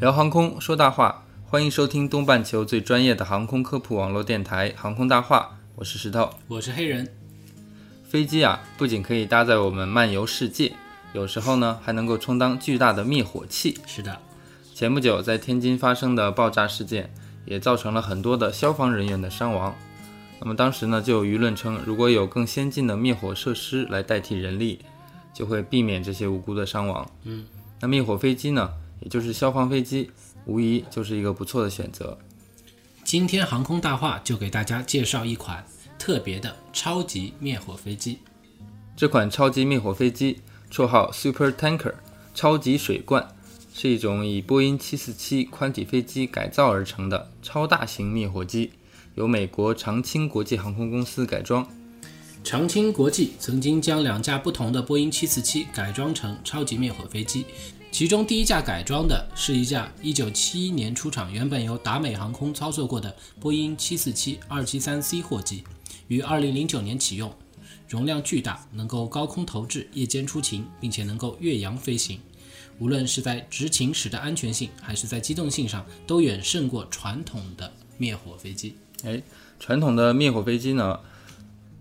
聊航空说大话，欢迎收听东半球最专业的航空科普网络电台《航空大话》，我是石头。我是黑人，飞机啊，不仅可以搭载我们漫游世界，有时候呢还能够充当巨大的灭火器。是的，前不久在天津发生的爆炸事件，也造成了很多的消防人员的伤亡。那么当时呢，就有舆论称，如果有更先进的灭火设施来代替人力，就会避免这些无辜的伤亡。嗯，那灭火飞机呢，也就是消防飞机，无疑就是一个不错的选择。今天航空大话就给大家介绍一款特别的超级灭火飞机。这款超级灭火飞机，绰号 Super Tanker 超级水罐，是一种以波音747宽体飞机改造而成的超大型灭火机，由美国长青国际航空公司改装。长青国际曾经将两架不同的波音747改装成超级灭火飞机，其中第一架改装的是一架1971年出厂、原本由达美航空操作过的波音 747-273C 货机，于2009年启用，容量巨大，能够高空投掷、夜间出勤，并且能够越洋飞行。无论是在执勤时的安全性，还是在机动性上，都远胜过传统的灭火飞机。哎，传统的灭火飞机呢，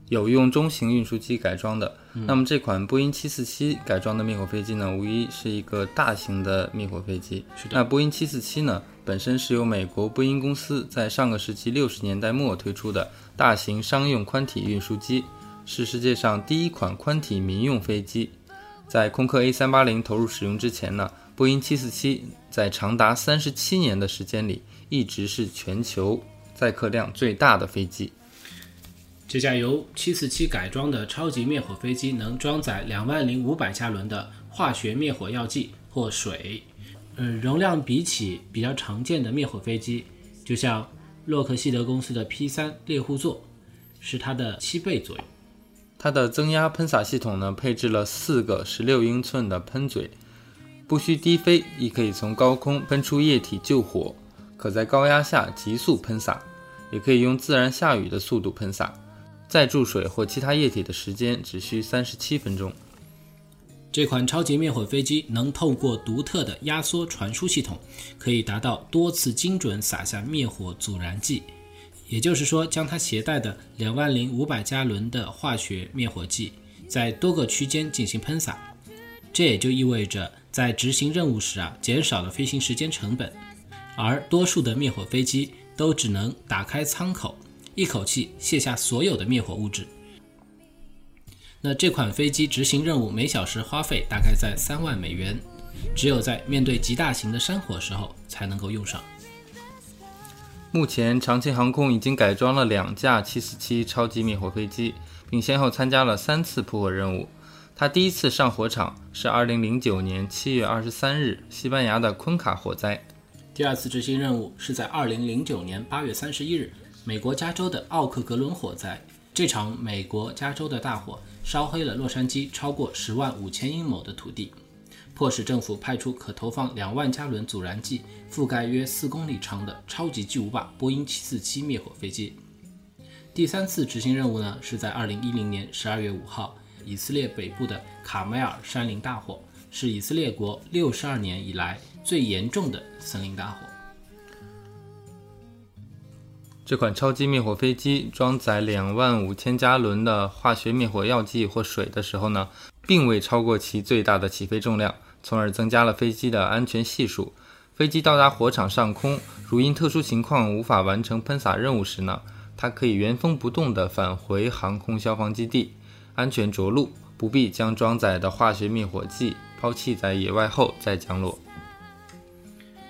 有用中型运输机改装的。那么这款波音747改装的灭火飞机呢，无疑是一个大型的灭火飞机。那波音747呢，本身是由美国波音公司在上个世纪六十年代末推出的大型商用宽体运输机，是世界上第一款宽体民用飞机。在空客 A380 投入使用之前呢，波音747在长达三十七年的时间里，一直是全球载客量最大的飞机。这架由747改装的超级灭火飞机能装载两万零五百加仑的化学灭火药剂或水，呃，容量比起比较常见的灭火飞机，就像洛克希德公司的 P3 猎户座，是它的七倍左右。它的增压喷洒系统呢，配置了四个十六英寸的喷嘴，不需低飞，亦可以从高空喷出液体救火，可在高压下急速喷洒，也可以用自然下雨的速度喷洒，再注水或其他液体的时间只需三十七分钟。这款超级灭火飞机能透过独特的压缩传输系统，可以达到多次精准撒下灭火阻燃剂。也就是说，将它携带的两万零五百加仑的化学灭火剂，在多个区间进行喷洒。这也就意味着，在执行任务时啊，减少了飞行时间成本。而多数的灭火飞机都只能打开舱口，一口气卸下所有的灭火物质。那这款飞机执行任务每小时花费大概在三万美元，只有在面对极大型的山火时候才能够用上。目前，长崎航空已经改装了两架747超级灭火飞机，并先后参加了三次扑火任务。它第一次上火场是2009年7月23日西班牙的昆卡火灾。第二次执行任务是在2009年8月31日，美国加州的奥克格伦火灾。这场美国加州的大火烧黑了洛杉矶超过十万五千英亩的土地，迫使政府派出可投放两万加仑阻燃剂、覆盖约四公里长的超级巨无霸波音747灭火飞机。第三次执行任务呢，是在2010年12月5号，以色列北部的卡梅尔山林大火，是以色列国62年以来最严重的森林大火。这款超级灭火飞机装载两万五千加仑的化学灭火药剂或水的时候呢，并未超过其最大的起飞重量，从而增加了飞机的安全系数。飞机到达火场上空，如因特殊情况无法完成喷洒任务时呢，它可以原封不动地返回航空消防基地，安全着陆，不必将装载的化学灭火剂抛弃在野外后再降落。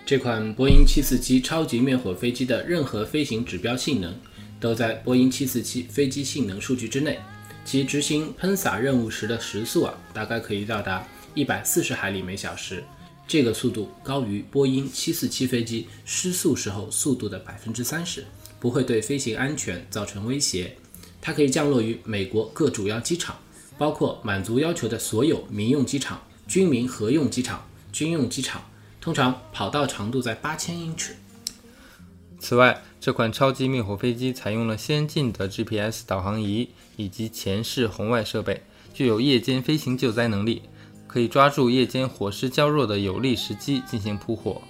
这款波音747超级灭火飞机的任何飞行指标性能都在波音747飞机性能数据之内。其执行喷洒任务时的时速啊，大概可以到达一百四十海里每小时，这个速度高于波音747飞机失速时候速度的百分之三十，不会对飞行安全造成威胁。它可以降落于美国各主要机场，包括满足要求的所有民用机场、军民合用机场、军用机场，通常跑道长度在八千英尺。此外，这款超级灭火飞机采用了先进的 GPS 导航仪以及前视红外设备，具有夜间飞行救灾能力。可以抓住夜间火势较弱的有利时机进行扑火，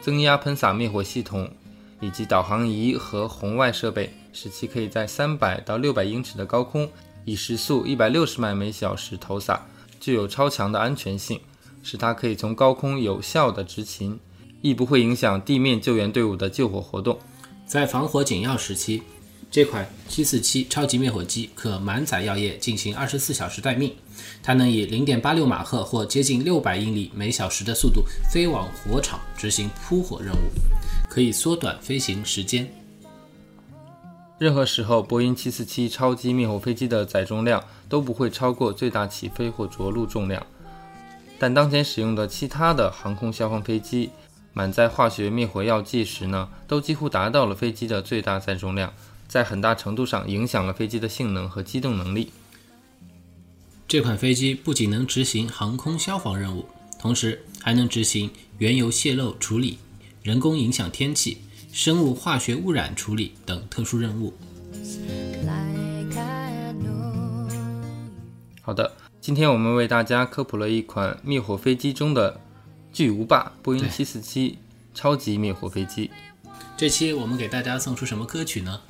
增压喷洒灭火系统以及导航仪和红外设备，使其可以在三百到六百英尺的高空以时速一百六十迈每小时投洒，具有超强的安全性，使它可以从高空有效地执勤，亦不会影响地面救援队伍的救火活动。在防火紧要时期，这款747超级灭火机可满载药液进行二十四小时待命。它能以零点八六马赫或接近六百英里每小时的速度飞往火场执行扑火任务，可以缩短飞行时间。任何时候，波音747超级灭火飞机的载重量都不会超过最大起飞或着陆重量。但当前使用的其他的航空消防飞机满载化学灭火药剂时呢，都几乎达到了飞机的最大载重量，在很大程度上影响了飞机的性能和机动能力。这款飞机不仅能执行航空消防任务，同时还能执行原油泄漏处理、人工影响天气、生物化学污染处理等特殊任务。好的，今天我们为大家科普了一款灭火飞机中的巨无霸——波音747超级灭火飞机。这期我们给大家送出什么歌曲呢？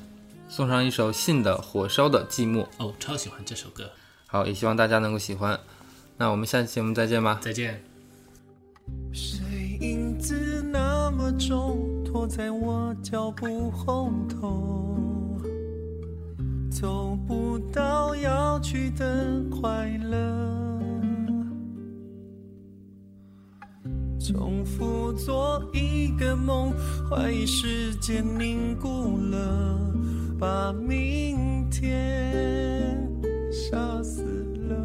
送上一首信的《火烧的寂寞》。哦，超喜欢这首歌。好，也希望大家能够喜欢。那我们下期节目再见吧。再见。谁影子那么重，拖在我脚步后头，走不到要去的快乐，重复做一个梦，怀疑时间凝固了，把明天。杀死了，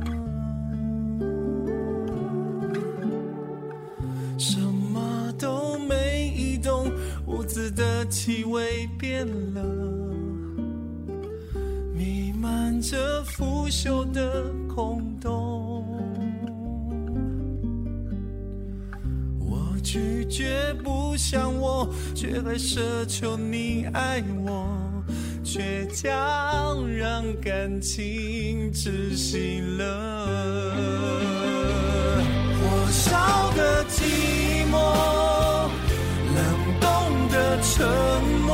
什么都没移动，屋子的气味变了，着腐朽的空洞。我拒绝不想我，却还奢求你爱我。倔强让感情窒息了，火烧的寂寞，冷冻的沉默，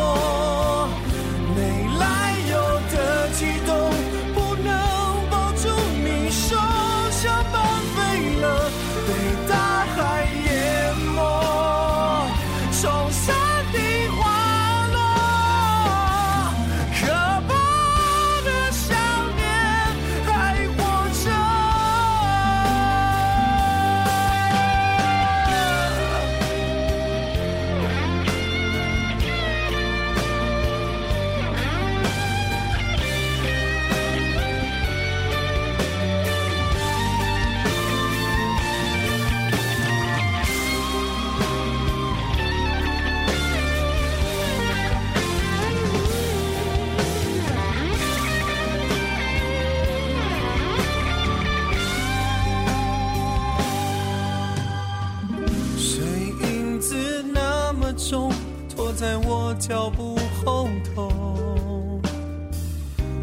脚步后头，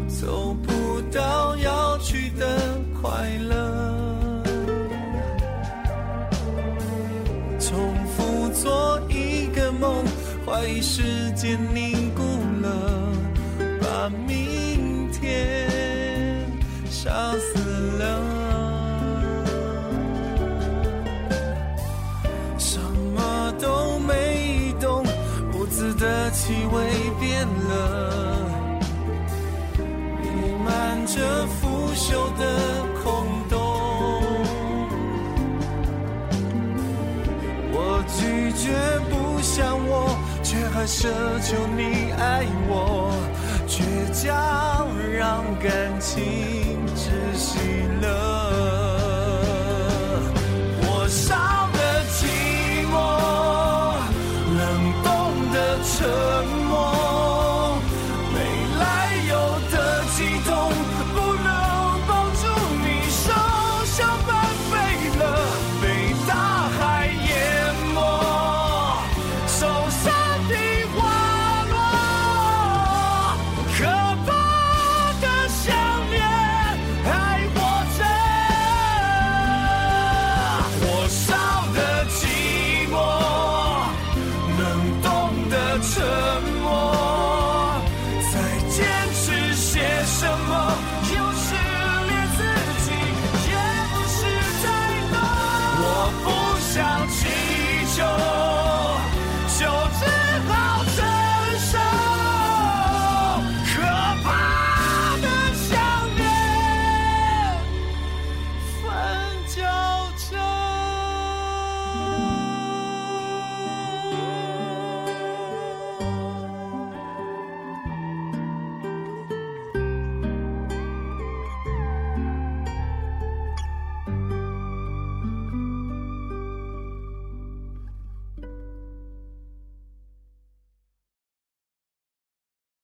走不到要去的快乐，重复做一个梦，怀疑时间凝固了，把明天杀死。气味变了，弥漫着腐朽的空洞。我拒绝不想我，却还奢求你爱我，倔强让感情